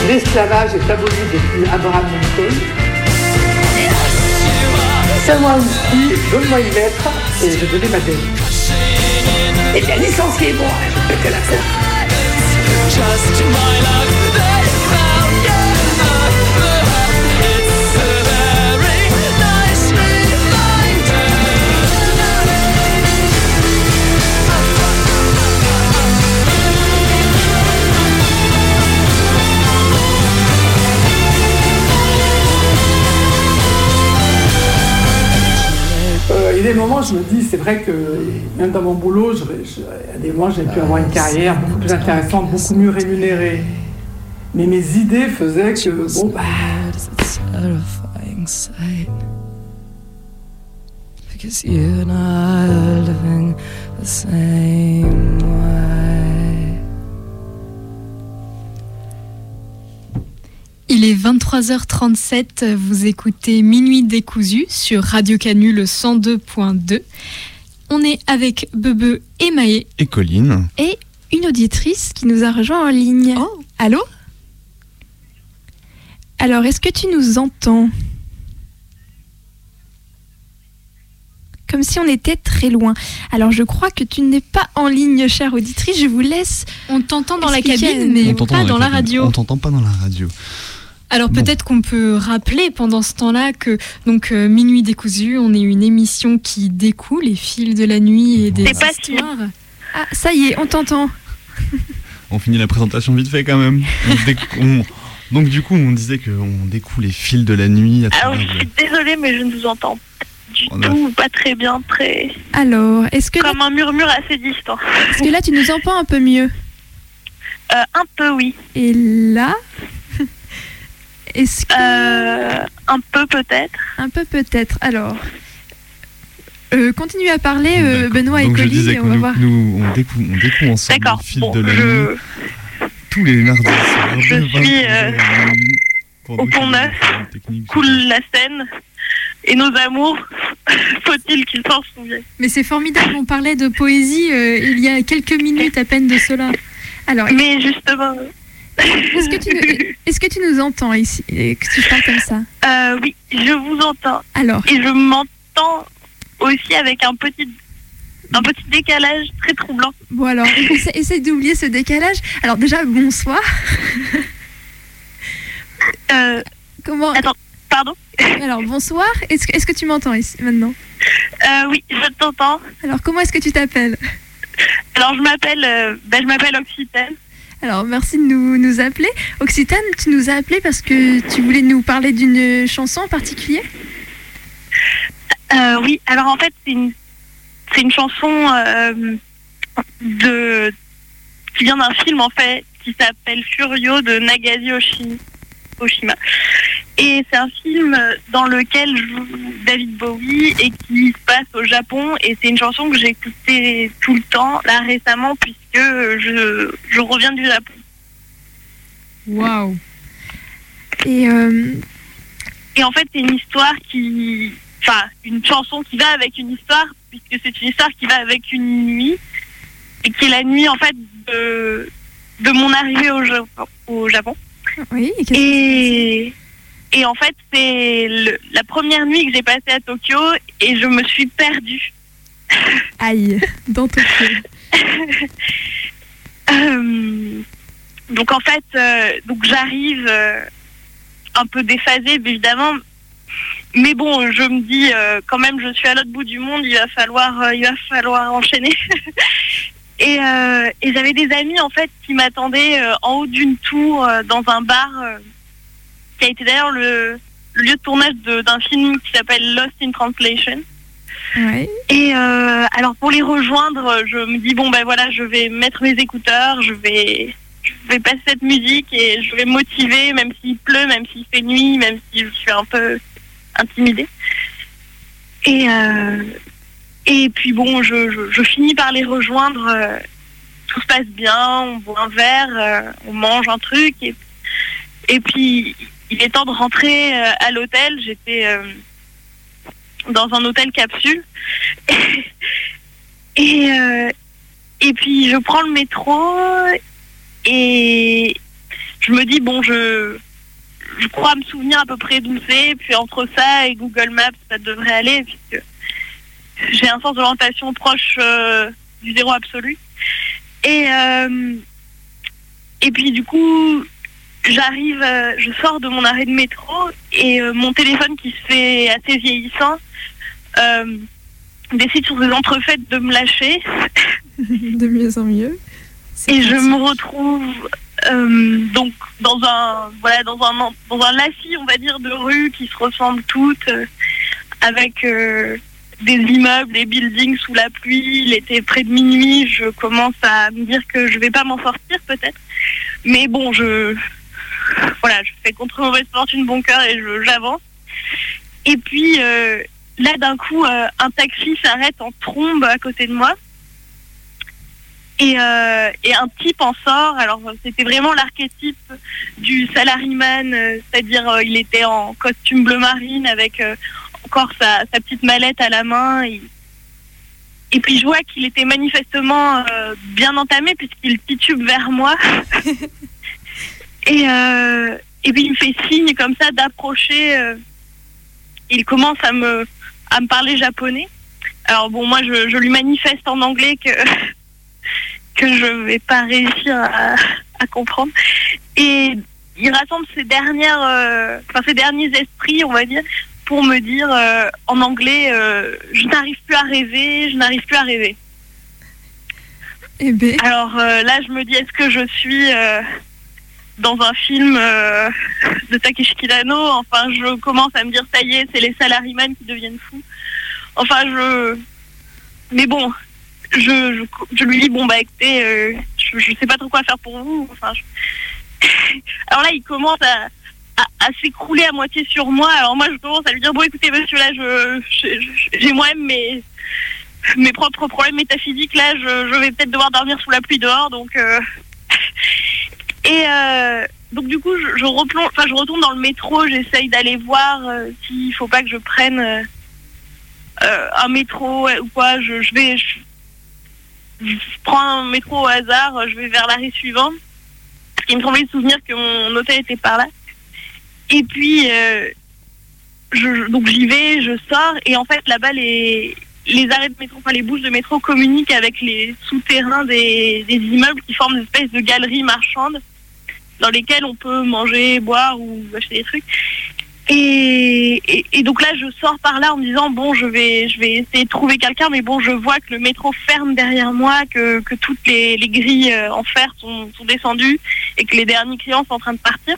L'esclavage est aboli depuis Abraham Lincoln. Fais-moi aussi, donne-moi une lettre et je donnais ma dette. Eh bien, licenciez-moi, je pétais la. Moments, je me dis, c'est vrai que même dans mon boulot, y a des moments, j'aurais pu avoir une carrière beaucoup plus intéressante, beaucoup mieux rémunérée. Mais mes idées faisaient que, bon, bah. Because you and I are living the same way. Il est 23h37, vous écoutez Minuit décousu sur Radio Canu le 102.2. On est avec Bebe et Maë. Et Colline Et une auditrice qui nous a rejoint en ligne. Allô? Alors, est-ce que tu nous entends? Comme si on était très loin. Alors, je crois que tu n'es pas en ligne, chère auditrice. Je vous laisse. On t'entend dans la cabine, mais pas dans la cabine. radio. On t'entend pas dans la radio. Alors Bon. peut-être qu'on peut rappeler pendant ce temps-là que donc euh, Minuit décousu, on est une émission qui découle les fils de la nuit et des C'est pas si- histoires. Ah, ça y est, on t'entend. On finit la présentation vite fait quand même. On déc- on- Donc du coup, on disait qu'on découle les fils de la nuit à Alors, je suis désolée, mais je ne vous entends pas du a- tout, pas très bien, très. Alors, est-ce que, là, Comme un murmure assez distant. est-ce que là tu nous entends un peu mieux? Euh, un peu, oui. Et là? Est-ce que... Euh, un peu peut-être. Un peu peut-être. Alors, euh, continue à parler, euh. Benoît et Colline, et on va nous, voir. nous, on, découvre, on découvre ensemble D'accord, le fil bon, de la je- nuit tous les mardis. Je suis, 22 euh, au Pont qui Neuf, coule la scène. Et nos amours, faut-il qu'ils s'en souviennent Mais c'est formidable, on parlait de poésie euh, il y a quelques minutes à peine de cela. Alors, Mais justement. Est-ce que, tu nous- est-ce que tu nous entends ici et que tu parles comme ça? Euh, oui, je vous entends. Alors, Et je m'entends aussi avec un petit, un petit décalage très troublant. bon alors, essaie d'oublier ce décalage. Alors déjà, bonsoir. Euh, Comment? attends, pardon? Alors, bonsoir. Est-ce que, est-ce que tu m'entends ici maintenant? Euh, Oui, je t'entends. Alors, comment est-ce que tu t'appelles? Alors, je m'appelle euh, ben, je m'appelle Occitane. Alors, merci de nous, nous appeler. Occitane, tu nous as appelé parce que tu voulais nous parler d'une chanson en particulier? Euh, oui, alors en fait, c'est une, chanson euh, qui vient d'un film en fait qui s'appelle Furio de Nagasi Oshi- Oshima. Et c'est un film dans lequel joue David Bowie et qui se passe au Japon. Et c'est une chanson que j'ai écoutée tout le temps, là récemment, puisque je, je reviens du Japon. Waouh Et euh, Et en fait, c'est une histoire qui. Enfin, une chanson qui va avec une histoire, puisque c'est une histoire qui va avec une nuit, et qui est la nuit, en fait, de, de mon arrivée au Japon. Au Japon. Oui, et Et, en fait, c'est la première nuit que j'ai passée à Tokyo, et je me suis perdue. aïe, dans Tokyo. Euh, donc en fait, euh, donc j'arrive euh, un peu déphasée évidemment, mais bon, je me dis quand même, je suis à l'autre bout du monde, il va falloir, il va falloir enchaîner. et euh, et j'avais des amis en fait qui m'attendaient euh, en haut d'une tour euh, dans un bar qui a été d'ailleurs le, le lieu de tournage d'un film qui s'appelle Lost in Translation. Ouais. Et alors pour les rejoindre, je me dis bon ben voilà, je vais mettre mes écouteurs, je vais je vais passer cette musique et je vais me motiver, même s'il pleut, même s'il fait nuit, même si je suis un peu intimidée. Et euh, et puis bon, je, finis par les rejoindre. euh, tout se passe bien, on boit un verre, euh, on mange un truc et et puis il est temps de rentrer euh, à l'hôtel. J'étais dans un hôtel capsule. et, et puis je prends le métro et je me dis, bon, je, je crois me souvenir à peu près d'où c'est. Puis entre ça et Google Maps, ça devrait aller, puisque j'ai un sens d'orientation proche euh, du zéro absolu. Et, euh, et puis du coup, j'arrive, euh, je sors de mon arrêt de métro et mon téléphone qui se fait assez vieillissant décide sur des entrefaites de me lâcher de mieux en mieux. Et je me retrouve euh, donc dans un voilà dans un dans un lacis on va dire de rues qui se ressemblent toutes euh, avec euh, des immeubles, des buildings sous la pluie. Il était près de minuit. Je commence à me dire que je vais pas m'en sortir peut-être. Mais bon, je voilà, je fais contre mauvaise fortune bon cœur et j'avance. Et puis euh, là, d'un coup, euh, un taxi s'arrête en trombe à côté de moi. Et, euh, et un type en sort. Alors, c'était vraiment l'archétype du salaryman, euh, c'est-à-dire il était en costume bleu marine avec encore sa, sa petite mallette à la main. Et, et puis, je vois qu'il était manifestement euh, bien entamé puisqu'il titube vers moi. et, euh, et puis, il me fait signe comme ça d'approcher. euh, il commence à me, à me parler japonais. Alors bon, moi, je, je lui manifeste en anglais que que je vais pas réussir à, à comprendre. Et il rassemble ses dernières, euh, enfin ses derniers esprits, on va dire, pour me dire euh, en anglais, euh, je n'arrive plus à rêver, je n'arrive plus à rêver. Eh ben, Alors euh, là, je me dis, est-ce que je suis dans un film de Takeshi Kitano? Enfin, je commence à me dire, ça y est, c'est les salaryman qui deviennent fous. Enfin, je. Mais bon, je, je, je lui dis bon bah écoutez, je, je sais pas trop quoi faire pour vous. Enfin, je- alors là, il commence à, s'écrouler à moitié sur moi. Alors moi, je commence à lui dire bon écoutez monsieur, là, je j'ai moi-même mes mes propres problèmes métaphysiques. Là, je, vais peut-être devoir dormir sous la pluie dehors, donc. euh, Et euh, donc du coup, je, replonge, enfin, je retourne dans le métro. J'essaye d'aller voir euh, s'il faut pas que je prenne. un métro ou quoi, je, je vais, je, prends un métro au hasard, je vais vers l'arrêt suivant. Parce qu'il me semblait de souvenir que mon hôtel était par là. Et puis, euh, donc j'y vais, je sors, et en fait là-bas les, les arrêts de métro, enfin les bouches de métro communiquent avec les souterrains des, des immeubles qui forment une espèce de galeries marchandes dans lesquelles on peut manger, boire ou acheter des trucs. Et, et, et donc là, je sors par là en me disant bon, je vais, je vais essayer de trouver quelqu'un, mais bon, je vois que le métro ferme derrière moi, que, que toutes les, les grilles euh, en fer sont, sont descendues et que les derniers clients sont en train de partir.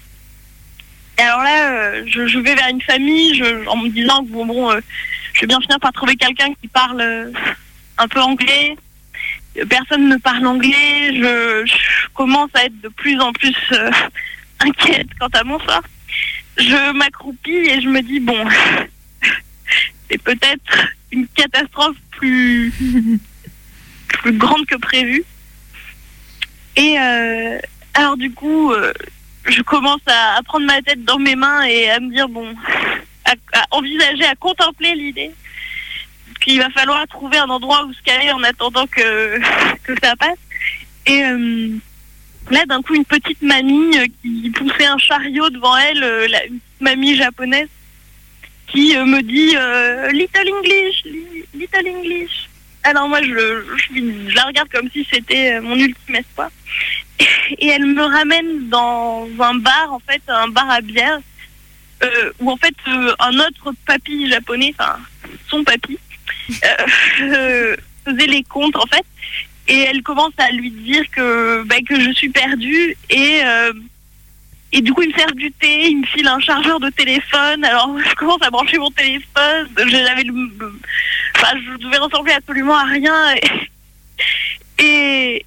Et alors là, euh, je, je vais vers une famille je, en me disant que bon, bon, euh, je vais bien finir par trouver quelqu'un qui parle euh, un peu anglais. Personne ne parle anglais. Je, je commence à être de plus en plus inquiète quant à mon sort je m'accroupis et je me dis bon, c'est peut-être une catastrophe plus plus grande que prévu. Et alors du coup, je commence à, prendre ma tête dans mes mains et à me dire bon, à, envisager, à contempler l'idée qu'il va falloir trouver un endroit où se caler en attendant que que ça passe. Et euh, là, d'un coup, une petite mamie euh, qui poussait un chariot devant elle, euh, la, une mamie japonaise, qui me dit Little English, li- Little English. Alors moi, je, la regarde comme si c'était mon ultime espoir. Et elle me ramène dans un bar, en fait, un bar à bière, euh, où en fait, euh, un autre papy japonais, enfin, son papy, euh, faisait les comptes, en fait. Et elle commence à lui dire que bah, que je suis perdue et et du coup il me sert du thé, il me file un chargeur de téléphone. Alors je commence à brancher mon téléphone, je devais ressembler absolument à rien. Et,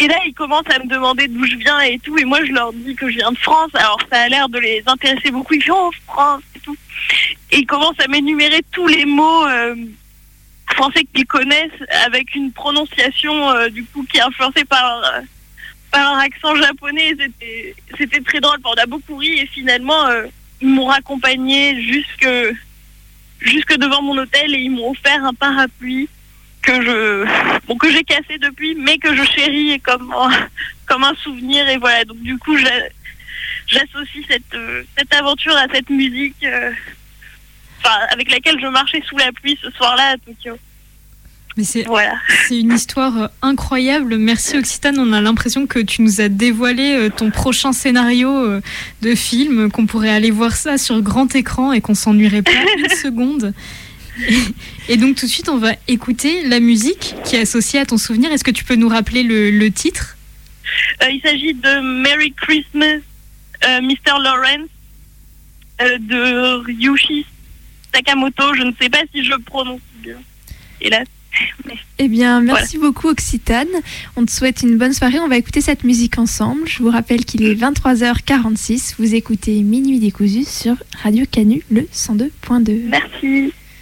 et là ils commencent à me demander d'où je viens et tout et moi je leur dis que je viens de France. Alors ça a l'air de les intéresser beaucoup, ils font oh, France et tout. Et ils commencent à m'énumérer tous les mots euh, français qu'ils connaissent avec une prononciation euh, du coup qui est influencée par euh, par accent japonais. C'était très drôle. On a beaucoup ri et finalement euh, ils m'ont raccompagné jusque jusque devant mon hôtel et ils m'ont offert un parapluie que je bon que j'ai cassé depuis mais que je chéris comme comme un souvenir et voilà donc du coup j'a- j'associe cette euh, cette aventure à cette musique euh, enfin avec laquelle je marchais sous la pluie ce soir-là à Tokyo. Mais c'est Voilà. une histoire euh, incroyable. Merci Occitane. On a l'impression que tu nous as dévoilé ton prochain scénario de film, qu'on pourrait aller voir ça sur grand écran et qu'on s'ennuierait pas une seconde. Et, donc tout de suite, on va écouter la musique qui est associée à ton souvenir. Est-ce que tu peux nous rappeler le, le titre? Euh, il s'agit de Merry Christmas, euh, Mr. Lawrence, euh, de Ryushi Sakamoto. Je ne sais pas si je prononce bien. Hélas. Eh bien, merci beaucoup Occitane. On te souhaite une bonne soirée. On va écouter cette musique ensemble. Je vous rappelle qu'il est 23h46. Vous écoutez Minuit décousu sur Radio Canu, le 102.2. Merci.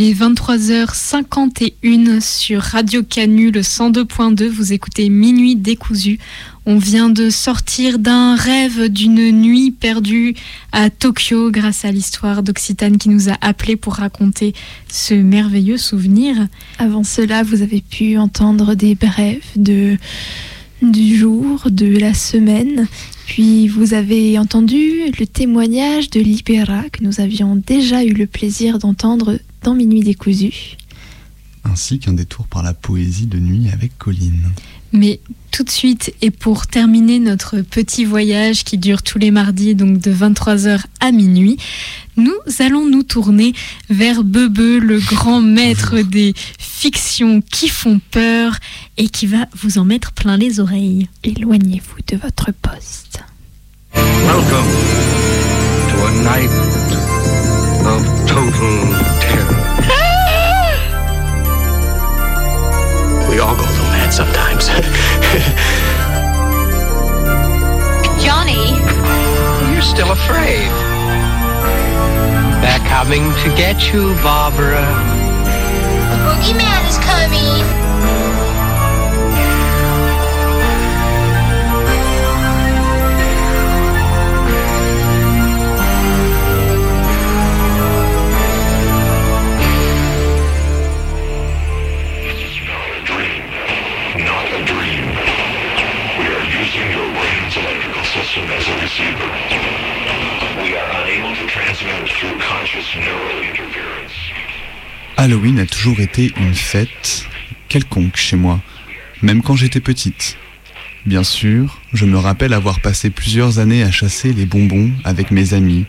Il est 23h51 sur Radio Canu, le 102.2. Vous écoutez Minuit décousu. On vient de sortir d'un rêve d'une nuit perdue à Tokyo grâce à l'histoire d'Occitane qui nous a appelés pour raconter ce merveilleux souvenir. Avant cela, vous avez pu entendre des brèves de du jour, de la semaine. Puis vous avez entendu le témoignage de Libera que nous avions déjà eu le plaisir d'entendre dans Minuit décousu. Ainsi qu'un détour par la poésie de nuit avec Colline. Mais tout de suite, et pour terminer notre petit voyage qui dure tous les mardis, donc de 23h à minuit, nous allons nous tourner vers Bebe, le grand maître des fictions qui font peur et qui va vous en mettre plein les oreilles. Éloignez-vous de votre poste. Welcome to a night of total terror. We all go mad sometimes. Johnny, You're still afraid. They're coming to get you, Barbara. the boogeyman is coming. Halloween a toujours été une fête quelconque chez moi, même quand j'étais petite. Bien sûr, je me rappelle avoir passé plusieurs années à chasser les bonbons avec mes amis,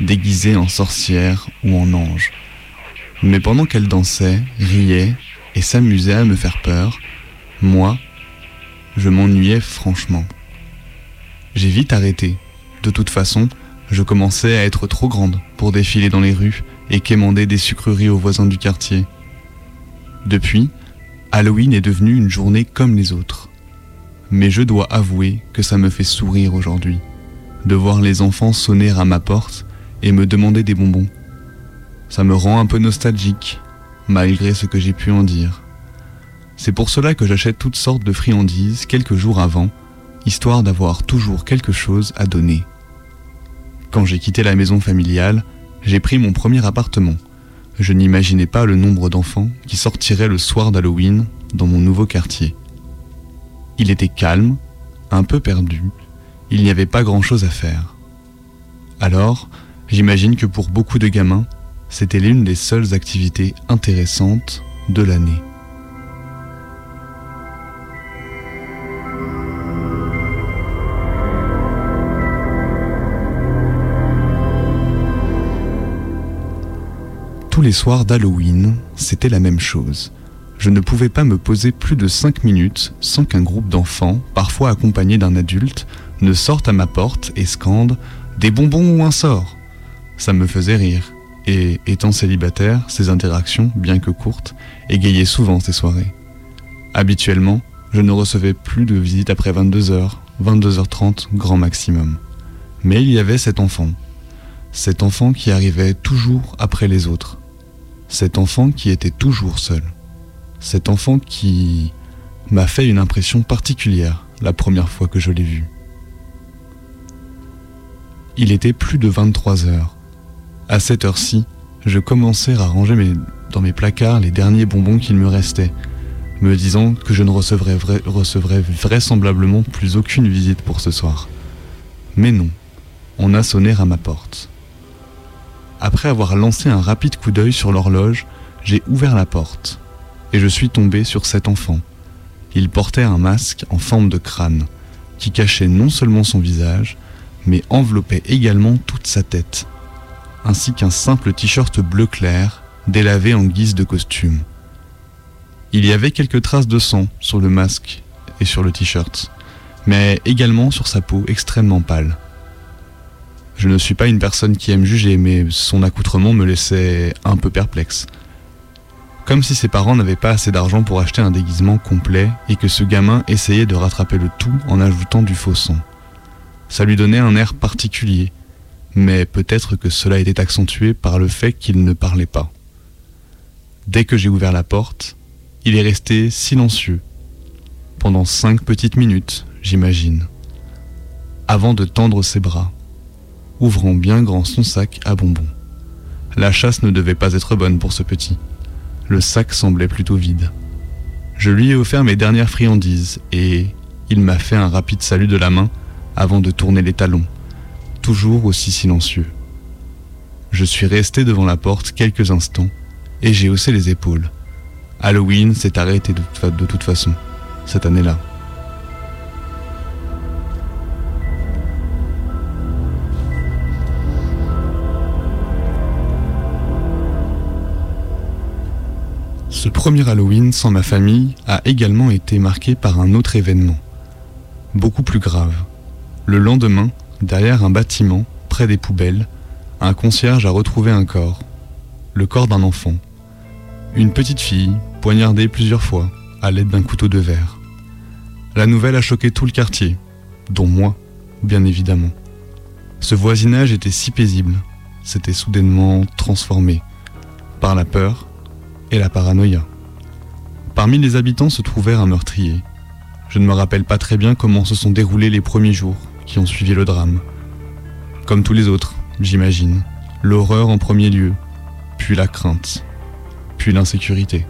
déguisés en sorcières ou en anges. Mais pendant qu'elles dansaient, riaient et s'amusaient à me faire peur, moi, je m'ennuyais franchement. J'ai vite arrêté. De toute façon, je commençais à être trop grande pour défiler dans les rues et quémander des sucreries aux voisins du quartier. Depuis, Halloween est devenu une journée comme les autres. Mais je dois avouer que ça me fait sourire aujourd'hui, de voir les enfants sonner à ma porte et me demander des bonbons. Ça me rend un peu nostalgique, malgré ce que j'ai pu en dire. C'est pour cela que j'achète toutes sortes de friandises quelques jours avant, histoire d'avoir toujours quelque chose à donner. Quand j'ai quitté la maison familiale, j'ai pris mon premier appartement. Je n'imaginais pas le nombre d'enfants qui sortiraient le soir d'Halloween dans mon nouveau quartier. Il était calme, un peu perdu, il n'y avait pas grand-chose à faire. Alors, j'imagine que pour beaucoup de gamins, c'était l'une des seules activités intéressantes de l'année. Tous les soirs d'Halloween, c'était la même chose. Je ne pouvais pas me poser plus de 5 minutes sans qu'un groupe d'enfants, parfois accompagnés d'un adulte, ne sorte à ma porte et scande Des bonbons ou un sort Ça me faisait rire, et étant célibataire, ces interactions, bien que courtes, égayaient souvent ces soirées. Habituellement, je ne recevais plus de visites après 22h, 22h30 grand maximum. Mais il y avait cet enfant. Cet enfant qui arrivait toujours après les autres. Cet enfant qui était toujours seul. Cet enfant qui m'a fait une impression particulière la première fois que je l'ai vu. Il était plus de 23 heures. À cette heure-ci, je commençais à ranger dans mes placards les derniers bonbons qu'il me restait, me disant que je ne recevrais, vra- recevrais vraisemblablement plus aucune visite pour ce soir. Mais non, on a sonné à ma porte. Après avoir lancé un rapide coup d'œil sur l'horloge, j'ai ouvert la porte et je suis tombé sur cet enfant. Il portait un masque en forme de crâne qui cachait non seulement son visage, mais enveloppait également toute sa tête, ainsi qu'un simple t-shirt bleu clair délavé en guise de costume. Il y avait quelques traces de sang sur le masque et sur le t-shirt, mais également sur sa peau extrêmement pâle. Je ne suis pas une personne qui aime juger, mais son accoutrement me laissait un peu perplexe. Comme si ses parents n'avaient pas assez d'argent pour acheter un déguisement complet et que ce gamin essayait de rattraper le tout en ajoutant du faux sang. Ça lui donnait un air particulier, mais peut-être que cela était accentué par le fait qu'il ne parlait pas. Dès que j'ai ouvert la porte, il est resté silencieux. Pendant cinq petites minutes, j'imagine. Avant de tendre ses bras, ouvrant bien grand son sac à bonbons. La chasse ne devait pas être bonne pour ce petit. Le sac semblait plutôt vide. Je lui ai offert mes dernières friandises et il m'a fait un rapide salut de la main avant de tourner les talons, toujours aussi silencieux. Je suis resté devant la porte quelques instants et j'ai haussé les épaules. Halloween s'est arrêté de, toute- façon, cette année-là. Ce premier Halloween sans ma famille a également été marqué par un autre événement, beaucoup plus grave. Le lendemain, derrière un bâtiment, près des poubelles, un concierge a retrouvé un corps, le corps d'un enfant. Une petite fille, poignardée plusieurs fois, à l'aide d'un couteau de verre. La nouvelle a choqué tout le quartier, dont moi, bien évidemment. Ce voisinage était si paisible, s'était soudainement transformé par la peur et la paranoïa. Parmi les habitants se trouvait un meurtrier. Je ne me rappelle pas très bien comment se sont déroulés les premiers jours qui ont suivi le drame. Comme tous les autres, j'imagine. L'horreur en premier lieu, puis la crainte, puis l'insécurité.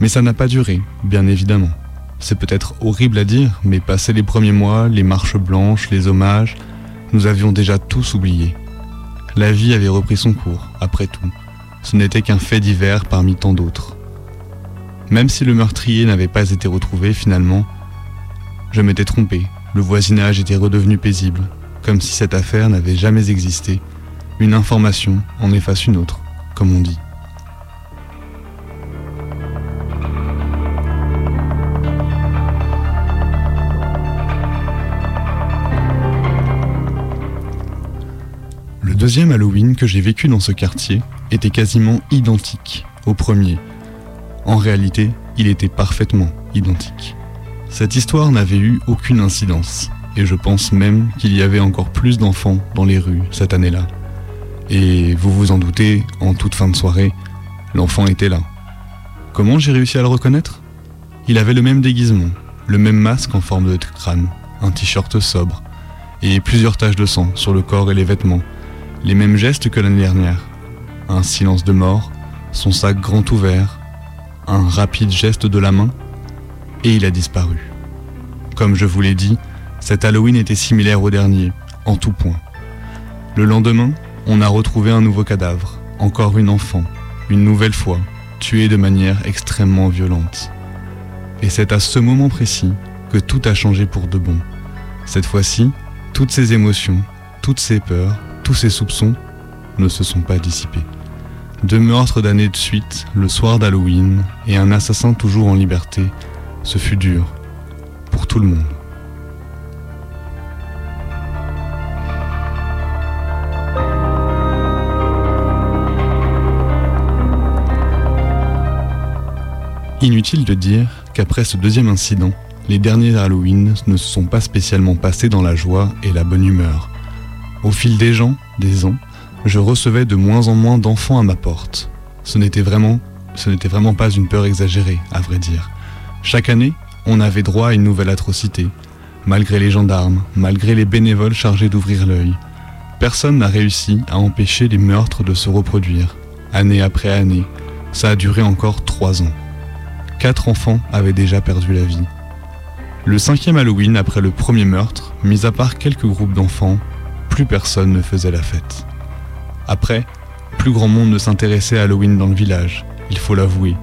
Mais ça n'a pas duré, bien évidemment. C'est peut-être horrible à dire, mais passé les premiers mois, les marches blanches, les hommages, nous avions déjà tous oublié. La vie avait repris son cours, après tout. Ce n'était qu'un fait divers parmi tant d'autres. Même si le meurtrier n'avait pas été retrouvé finalement, je m'étais trompé, le voisinage était redevenu paisible, comme si cette affaire n'avait jamais existé. Une information en efface une autre, comme on dit. Deuxième Halloween que j'ai vécu dans ce quartier était quasiment identique au premier. En réalité, il était parfaitement identique. Cette histoire n'avait eu aucune incidence, et je pense même qu'il y avait encore plus d'enfants dans les rues cette année-là. Et vous vous en doutez, en toute fin de soirée, l'enfant était là. Comment j'ai réussi à le reconnaître? Il avait le même déguisement, le même masque en forme de crâne, un t-shirt sobre, et plusieurs taches de sang sur le corps et les vêtements, les mêmes gestes que l'année dernière. Un silence de mort, son sac grand ouvert, un rapide geste de la main, et il a disparu. Comme je vous l'ai dit, cet Halloween était similaire au dernier, en tout point. Le lendemain, on a retrouvé un nouveau cadavre, encore une enfant, une nouvelle fois, tuée de manière extrêmement violente. Et c'est à ce moment précis que tout a changé pour de bon. Cette fois-ci, toutes ces émotions, toutes ces peurs, tous ces soupçons ne se sont pas dissipés. Deux meurtres d'années de suite, le soir d'Halloween, et un assassin toujours en liberté, ce fut dur. Pour tout le monde. Inutile de dire qu'après ce deuxième incident, les derniers Halloween ne se sont pas spécialement passés dans la joie et la bonne humeur. Au fil des gens, des ans, je recevais de moins en moins d'enfants à ma porte. Ce n'était vraiment, pas une peur exagérée, à vrai dire. Chaque année, on avait droit à une nouvelle atrocité. Malgré les gendarmes, malgré les bénévoles chargés d'ouvrir l'œil, personne n'a réussi à empêcher les meurtres de se reproduire. Année après année, ça a duré encore trois ans. Quatre enfants avaient déjà perdu la vie. Le cinquième Halloween après le premier meurtre, mis à part quelques groupes d'enfants, plus personne ne faisait la fête. Après, plus grand monde ne s'intéressait à Halloween dans le village, il faut l'avouer.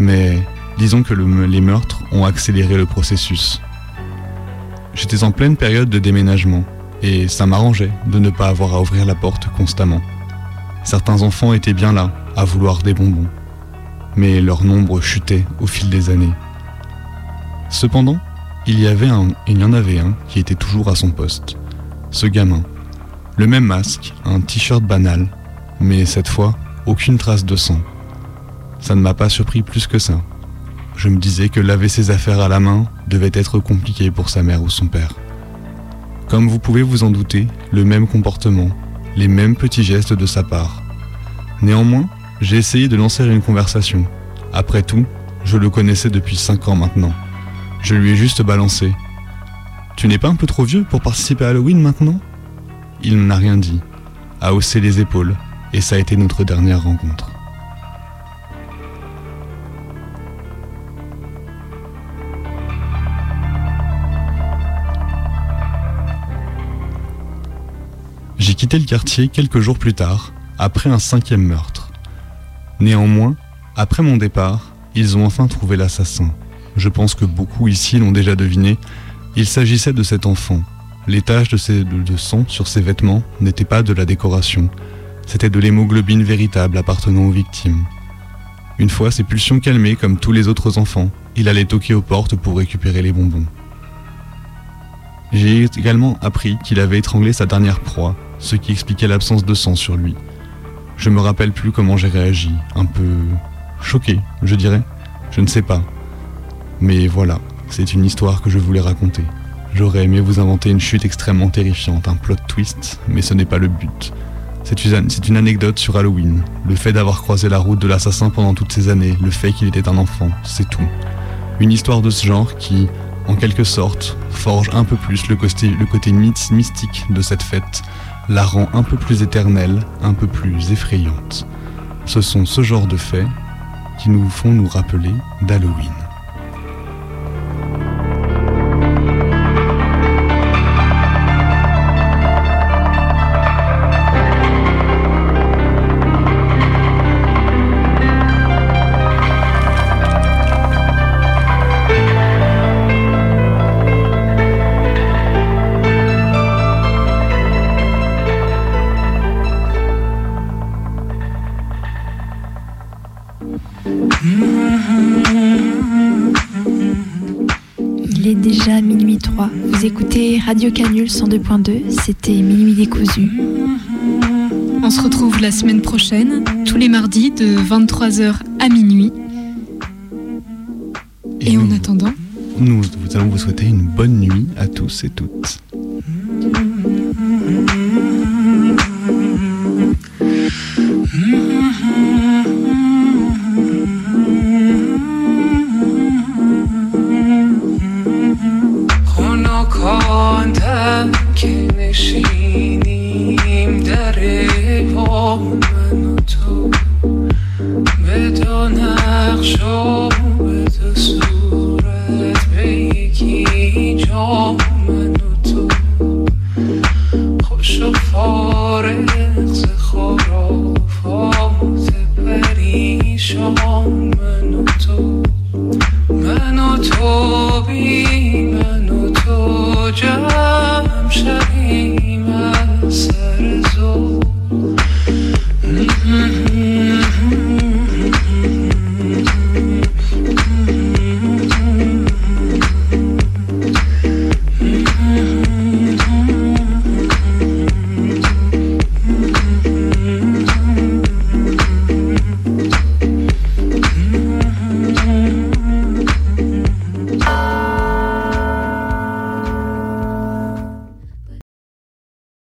Mais disons que le- les meurtres ont accéléré le processus. J'étais en pleine période de déménagement, et ça m'arrangeait de ne pas avoir à ouvrir la porte constamment. Certains enfants étaient bien là, à vouloir des bonbons, mais leur nombre chutait au fil des années. Cependant, il y, avait un, il y en avait un qui était toujours à son poste. Ce gamin. Le même masque, un t-shirt banal, mais cette fois, aucune trace de sang. Ça ne m'a pas surpris plus que ça. Je me disais que laver ses affaires à la main devait être compliqué pour sa mère ou son père. Comme vous pouvez vous en douter, le même comportement, les mêmes petits gestes de sa part. Néanmoins, J'ai essayé de lancer une conversation. Après tout, je le connaissais depuis 5 ans maintenant. Je lui ai juste balancé. Tu n'es pas un peu trop vieux pour participer à Halloween maintenant? Il n'a rien dit, a haussé les épaules, et ça a été notre dernière rencontre. J'ai quitté le quartier quelques jours plus tard, après un cinquième meurtre. Néanmoins, après mon départ, ils ont enfin trouvé l'assassin. Je pense que beaucoup ici l'ont déjà deviné, il s'agissait de cet enfant. Les taches de, sang sur ses vêtements n'étaient pas de la décoration, c'était de l'hémoglobine véritable appartenant aux victimes. Une fois ses pulsions calmées comme tous les autres enfants, il allait toquer aux portes pour récupérer les bonbons. J'ai également appris qu'il avait étranglé sa dernière proie, ce qui expliquait l'absence de sang sur lui. Je me rappelle plus comment j'ai réagi, un peu choqué, je dirais. Je ne sais pas. Mais voilà, c'est une histoire que je voulais raconter. J'aurais aimé vous inventer une chute extrêmement terrifiante, un plot twist, mais ce n'est pas le but. C'est une, anecdote sur Halloween, le fait d'avoir croisé la route de l'assassin pendant toutes ces années, le fait qu'il était un enfant, c'est tout. Une histoire de ce genre qui, en quelque sorte, forge un peu plus le côté, le côté mystique de cette fête, la rend un peu plus éternelle, un peu plus effrayante. Ce sont ce genre de faits qui nous font nous rappeler d'Halloween. Écoutez Radio Canule 102.2. C'était Minuit décousu. On se retrouve la semaine prochaine, tous les mardis de 23h à minuit. Et, en attendant, Nous vous allons vous souhaiter une bonne nuit à tous et toutes.